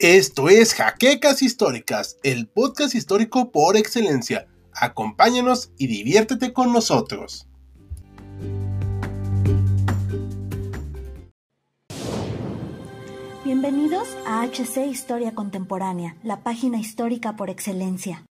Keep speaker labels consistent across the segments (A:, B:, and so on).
A: Esto es Jaquecas Históricas, el podcast histórico por excelencia. Acompáñanos y diviértete con nosotros.
B: Bienvenidos a HC Historia Contemporánea, la página histórica por excelencia.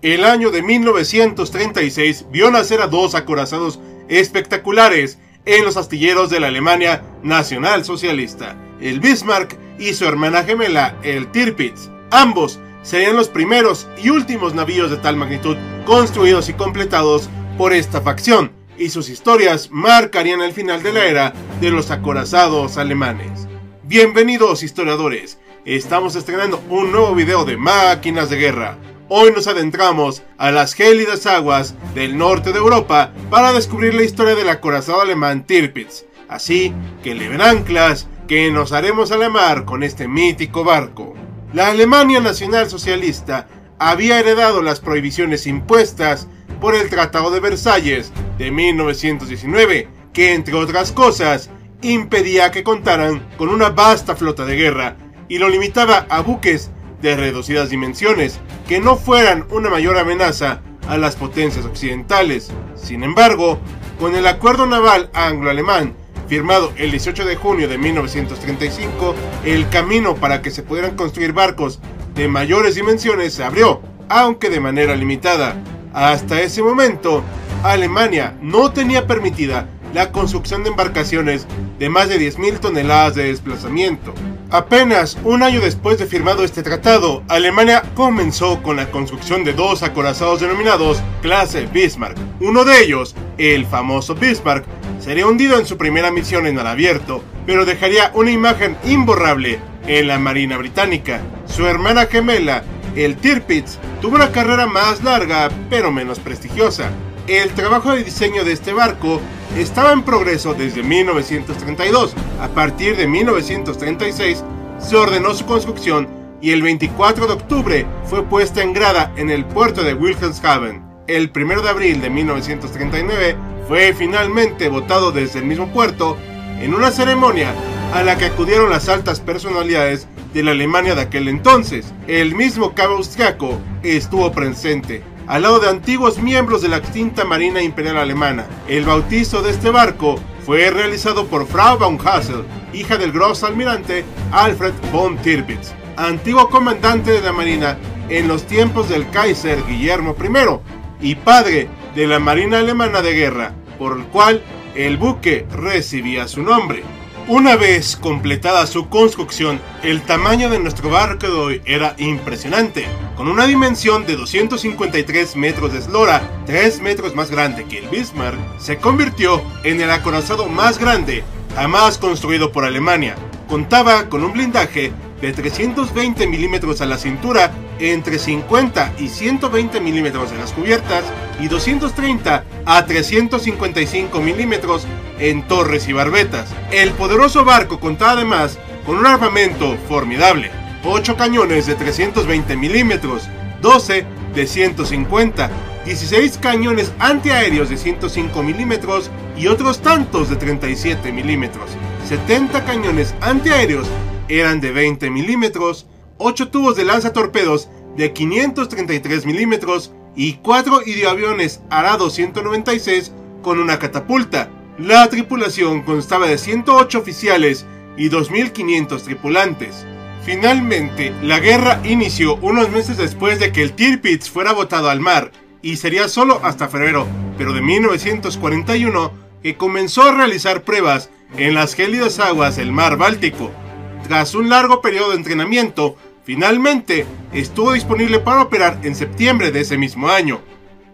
A: El año de 1936 vio nacer a dos acorazados espectaculares en los astilleros de la Alemania Nacional Socialista, el Bismarck y su hermana gemela, el Tirpitz. Ambos serían los primeros y últimos navíos de tal magnitud construidos y completados por esta facción, y sus historias marcarían el final de la era de los acorazados alemanes. Bienvenidos historiadores, estamos estrenando un nuevo video de máquinas de guerra. Hoy nos adentramos a las gélidas aguas del norte de Europa para descubrir la historia del acorazado alemán Tirpitz. Así que le ven anclas que nos haremos a la mar con este mítico barco. La Alemania Nacional Socialista había heredado las prohibiciones impuestas por el Tratado de Versalles de 1919, que entre otras cosas impedía que contaran con una vasta flota de guerra y lo limitaba a buques de reducidas dimensiones, que no fueran una mayor amenaza a las potencias occidentales. Sin embargo, con el acuerdo naval anglo-alemán, firmado el 18 de junio de 1935, el camino para que se pudieran construir barcos de mayores dimensiones se abrió, aunque de manera limitada. Hasta ese momento, Alemania no tenía permitida la construcción de embarcaciones de más de 10.000 toneladas de desplazamiento. Apenas un año después de firmado este tratado, Alemania comenzó con la construcción de dos acorazados denominados clase Bismarck. Uno de ellos, el famoso Bismarck, sería hundido en su primera misión en mar abierto, pero dejaría una imagen imborrable en la Marina Británica. Su hermana gemela, el Tirpitz, tuvo una carrera más larga, pero menos prestigiosa. El trabajo de diseño de este barco estaba en progreso desde 1932. A partir de 1936 se ordenó su construcción y el 24 de octubre fue puesta en grada en el puerto de Wilhelmshaven. El 1 de abril de 1939 fue finalmente votado desde el mismo puerto en una ceremonia a la que acudieron las altas personalidades de la Alemania de aquel entonces. El mismo cabo austriaco estuvo presente al lado de antiguos miembros de la extinta Marina Imperial Alemana. El bautizo de este barco fue realizado por Frau von Hassel, hija del Gross almirante Alfred von Tirpitz, antiguo comandante de la Marina en los tiempos del Kaiser Guillermo I y padre de la Marina Alemana de Guerra, por el cual el buque recibía su nombre. Una vez completada su construcción, el tamaño de nuestro barco de hoy era impresionante, con una dimensión de 253 metros de eslora, 3 metros más grande que el Bismarck, se convirtió en el acorazado más grande jamás construido por Alemania. Contaba con un blindaje de 320 milímetros a la cintura, entre 50 y 120 milímetros en las cubiertas y 230 a 355 milímetros en torres y barbetas. El poderoso barco contaba además con un armamento formidable, 8 cañones de 320 milímetros, 12 de 150, 16 cañones antiaéreos de 105 milímetros y otros tantos de 37 milímetros, 70 cañones antiaéreos eran de 20 milímetros, 8 tubos de lanzatorpedos de 533 milímetros y 4 hidroaviones Arado 196 con una catapulta. La tripulación constaba de 108 oficiales y 2.500 tripulantes. Finalmente, la guerra inició unos meses después de que el Tirpitz fuera botado al mar, y sería solo hasta febrero, pero de 1941, que comenzó a realizar pruebas en las gélidas aguas del mar Báltico. Tras un largo periodo de entrenamiento, finalmente estuvo disponible para operar en septiembre de ese mismo año.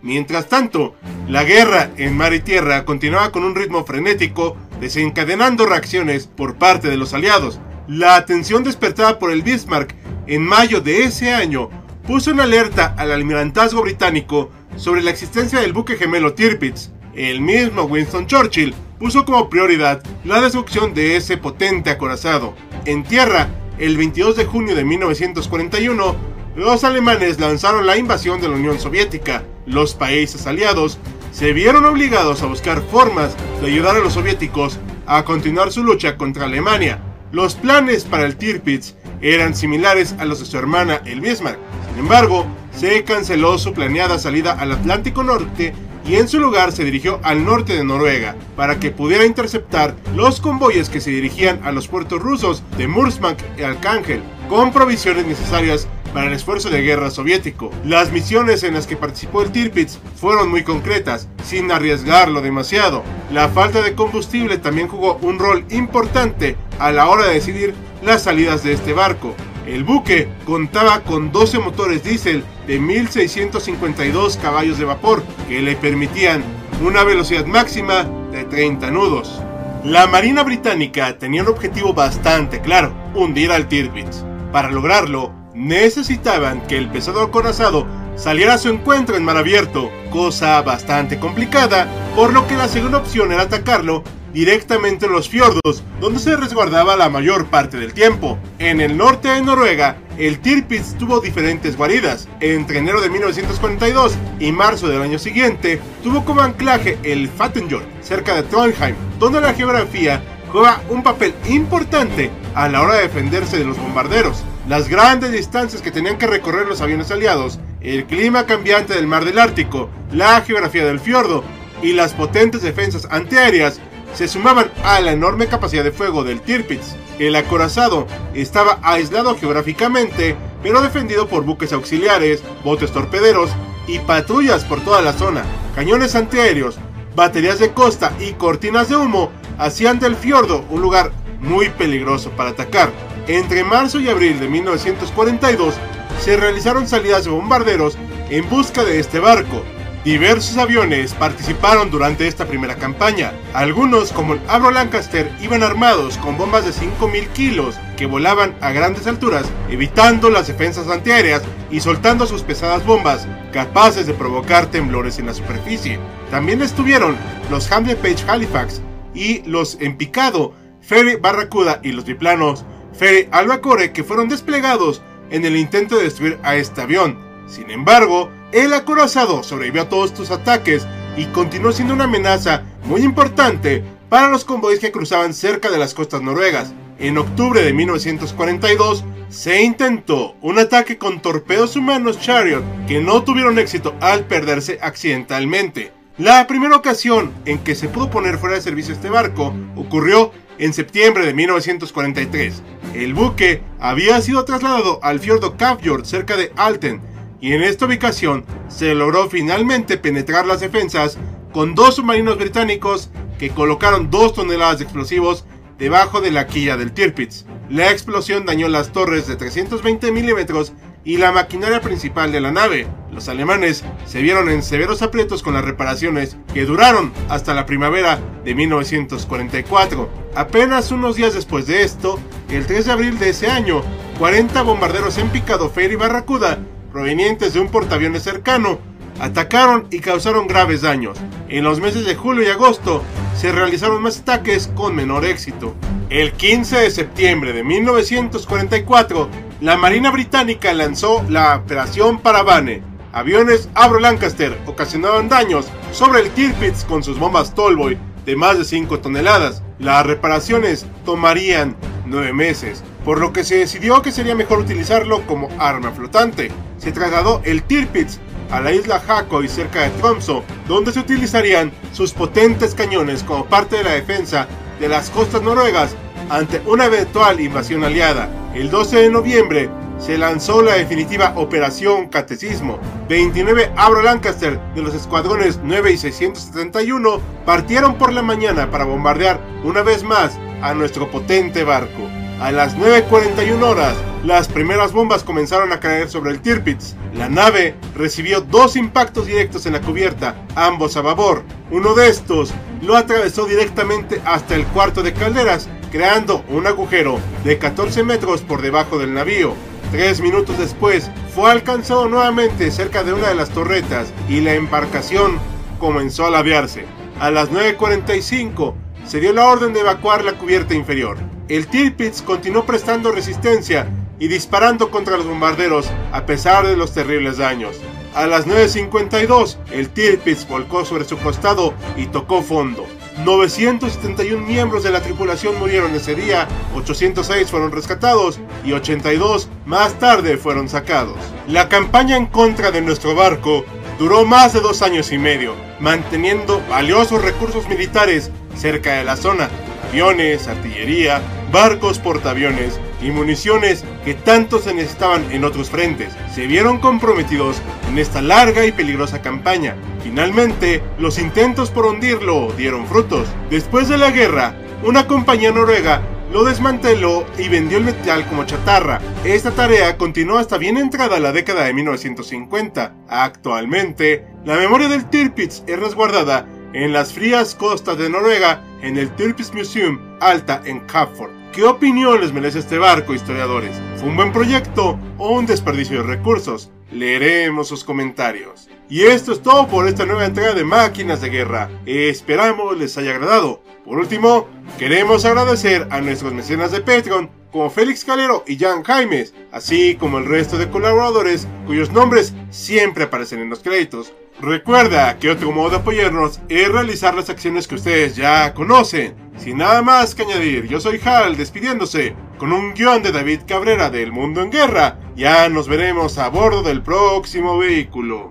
A: Mientras tanto, la guerra en mar y tierra continuaba con un ritmo frenético, desencadenando reacciones por parte de los aliados. La atención despertada por el Bismarck en mayo de ese año puso en alerta al almirantazgo británico sobre la existencia del buque gemelo Tirpitz. El mismo Winston Churchill puso como prioridad la destrucción de ese potente acorazado. En tierra, el 22 de junio de 1941, los alemanes lanzaron la invasión de la Unión Soviética. Los países aliados se vieron obligados a buscar formas de ayudar a los soviéticos a continuar su lucha contra Alemania. Los planes para el Tirpitz eran similares a los de su hermana el Bismarck. Sin embargo, se canceló su planeada salida al Atlántico Norte y en su lugar se dirigió al norte de Noruega para que pudiera interceptar los convoyes que se dirigían a los puertos rusos de Murmansk y Arcángel con provisiones necesarias para el esfuerzo de guerra soviético. Las misiones en las que participó el Tirpitz fueron muy concretas, sin arriesgarlo demasiado. La falta de combustible también jugó un rol importante a la hora de decidir las salidas de este barco. El buque contaba con 12 motores diésel de 1652 caballos de vapor que le permitían una velocidad máxima de 30 nudos. La Marina Británica tenía un objetivo bastante claro, hundir al Tirpitz. Para lograrlo, necesitaban que el pesado acorazado saliera a su encuentro en mar abierto, cosa bastante complicada, por lo que la segunda opción era atacarlo directamente en los fiordos, donde se resguardaba la mayor parte del tiempo. En el norte de Noruega, el Tirpitz tuvo diferentes guaridas. Entre enero de 1942 y marzo del año siguiente, tuvo como anclaje el Fattenjord, cerca de Trondheim, donde la geografía juega un papel importante a la hora de defenderse de los bombarderos. Las grandes distancias que tenían que recorrer los aviones aliados, el clima cambiante del mar del Ártico, la geografía del fiordo y las potentes defensas antiaéreas se sumaban a la enorme capacidad de fuego del Tirpitz. El acorazado estaba aislado geográficamente, pero defendido por buques auxiliares, botes torpederos y patrullas por toda la zona. Cañones antiaéreos, baterías de costa y cortinas de humo hacían del fiordo un lugar muy peligroso para atacar. Entre marzo y abril de 1942 se realizaron salidas de bombarderos en busca de este barco, Diversos aviones participaron durante esta primera campaña. Algunos, como el Avro Lancaster, iban armados con bombas de 5.000 kilos que volaban a grandes alturas, evitando las defensas antiaéreas y soltando sus pesadas bombas, capaces de provocar temblores en la superficie. También estuvieron los Hamlet Page Halifax y los en picado Ferry Barracuda y los biplanos Ferry Albacore que fueron desplegados en el intento de destruir a este avión. Sin embargo, el acorazado sobrevivió a todos estos ataques y continuó siendo una amenaza muy importante para los convoyes que cruzaban cerca de las costas noruegas. En octubre de 1942 se intentó un ataque con torpedos humanos Chariot que no tuvieron éxito al perderse accidentalmente. La primera ocasión en que se pudo poner fuera de servicio este barco ocurrió en septiembre de 1943. El buque había sido trasladado al fiordo Kafjord cerca de Alten y en esta ubicación se logró finalmente penetrar las defensas con dos submarinos británicos que colocaron dos toneladas de explosivos debajo de la quilla del Tirpitz. La explosión dañó las torres de 320 milímetros y la maquinaria principal de la nave. Los alemanes se vieron en severos aprietos con las reparaciones que duraron hasta la primavera de 1944. Apenas unos días después de esto, el 3 de abril de ese año, 40 bombarderos en picado Ferry Barracuda provenientes de un portaaviones cercano, atacaron y causaron graves daños. En los meses de julio y agosto se realizaron más ataques con menor éxito. El 15 de septiembre de 1944, la Marina Británica lanzó la Operación Paravane. Aviones Avro Lancaster ocasionaban daños sobre el Tirpitz con sus bombas Tallboy de más de 5 toneladas. Las reparaciones tomarían 9 meses, por lo que se decidió que sería mejor utilizarlo como arma flotante se trasladó el Tirpitz a la isla y cerca de Tromso, donde se utilizarían sus potentes cañones como parte de la defensa de las costas noruegas ante una eventual invasión aliada. El 12 de noviembre se lanzó la definitiva Operación Catecismo. 29 Avro Lancaster de los escuadrones 9 y 671 partieron por la mañana para bombardear una vez más a nuestro potente barco. A las 9.41 horas, las primeras bombas comenzaron a caer sobre el Tirpitz. La nave recibió dos impactos directos en la cubierta, ambos a babor. Uno de estos lo atravesó directamente hasta el cuarto de calderas, creando un agujero de 14 metros por debajo del navío. Tres minutos después, fue alcanzado nuevamente cerca de una de las torretas y la embarcación comenzó a labiarse. A las 9.45 se dio la orden de evacuar la cubierta inferior. El Tirpitz continuó prestando resistencia y disparando contra los bombarderos a pesar de los terribles daños. a las 9.52, el Tirpitz volcó sobre su costado y tocó fondo. 971 miembros de la tripulación murieron ese día, 806 fueron rescatados y 82 más tarde fueron sacados. La campaña en contra de nuestro barco duró más de dos años y medio, manteniendo valiosos recursos militares cerca de la zona, aviones, artillería, barcos portaaviones y municiones que tanto se necesitaban en otros frentes. Se vieron comprometidos en esta larga y peligrosa campaña. Finalmente, los intentos por hundirlo dieron frutos. Después de la guerra, una compañía noruega lo desmanteló y vendió el metal como chatarra. Esta tarea continuó hasta bien entrada la década de 1950. Actualmente, la memoria del Tirpitz es resguardada en las frías costas de Noruega en el Tirpitz Museum Alta en Capford. ¿Qué opinión les merece este barco, historiadores? ¿Fue un buen proyecto o un desperdicio de recursos? Leeremos sus comentarios. Y esto es todo por esta nueva entrega de Máquinas de Guerra. Esperamos les haya agradado. Por último, queremos agradecer a nuestros mecenas de Patreon como Félix Calero y Jan Jaimes, así como el resto de colaboradores cuyos nombres siempre aparecen en los créditos. Recuerda que otro modo de apoyarnos es realizar las acciones que ustedes ya conocen. Sin nada más que añadir, yo soy Hal despidiéndose con un guion de David Cabrera del Mundo en Guerra. Ya nos veremos a bordo del próximo vehículo.